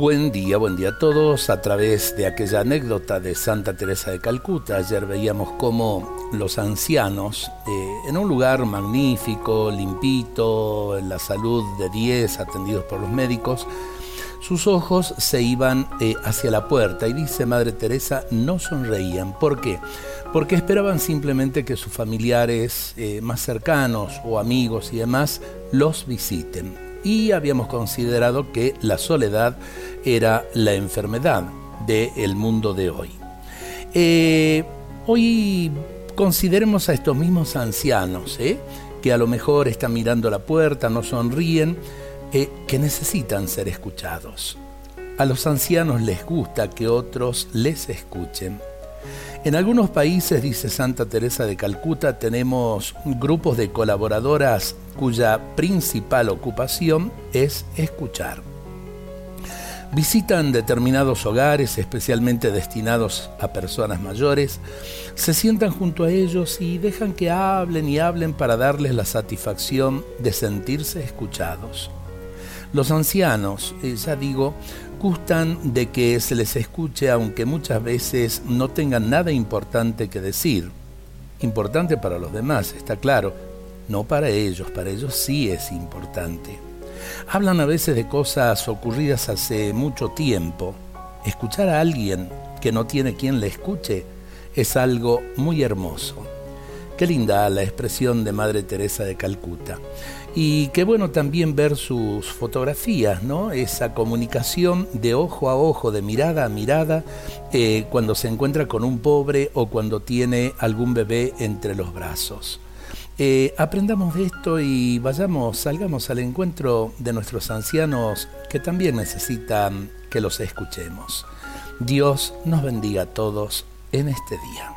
Buen día, buen día a todos. A través de aquella anécdota de Santa Teresa de Calcuta, ayer veíamos cómo los ancianos, eh, en un lugar magnífico, limpito, en la salud de 10, atendidos por los médicos, sus ojos se iban eh, hacia la puerta y dice Madre Teresa, no sonreían. ¿Por qué? Porque esperaban simplemente que sus familiares eh, más cercanos o amigos y demás los visiten y habíamos considerado que la soledad era la enfermedad del mundo de hoy. Eh, hoy consideremos a estos mismos ancianos, ¿eh? que a lo mejor están mirando la puerta, no sonríen, eh, que necesitan ser escuchados. A los ancianos les gusta que otros les escuchen. En algunos países, dice Santa Teresa de Calcuta, tenemos grupos de colaboradoras cuya principal ocupación es escuchar. Visitan determinados hogares especialmente destinados a personas mayores, se sientan junto a ellos y dejan que hablen y hablen para darles la satisfacción de sentirse escuchados. Los ancianos, eh, ya digo, gustan de que se les escuche aunque muchas veces no tengan nada importante que decir. Importante para los demás, está claro, no para ellos, para ellos sí es importante. Hablan a veces de cosas ocurridas hace mucho tiempo. Escuchar a alguien que no tiene quien le escuche es algo muy hermoso. Qué linda la expresión de Madre Teresa de Calcuta. Y qué bueno también ver sus fotografías, ¿no? Esa comunicación de ojo a ojo, de mirada a mirada, eh, cuando se encuentra con un pobre o cuando tiene algún bebé entre los brazos. Eh, aprendamos de esto y vayamos, salgamos al encuentro de nuestros ancianos que también necesitan que los escuchemos. Dios nos bendiga a todos en este día.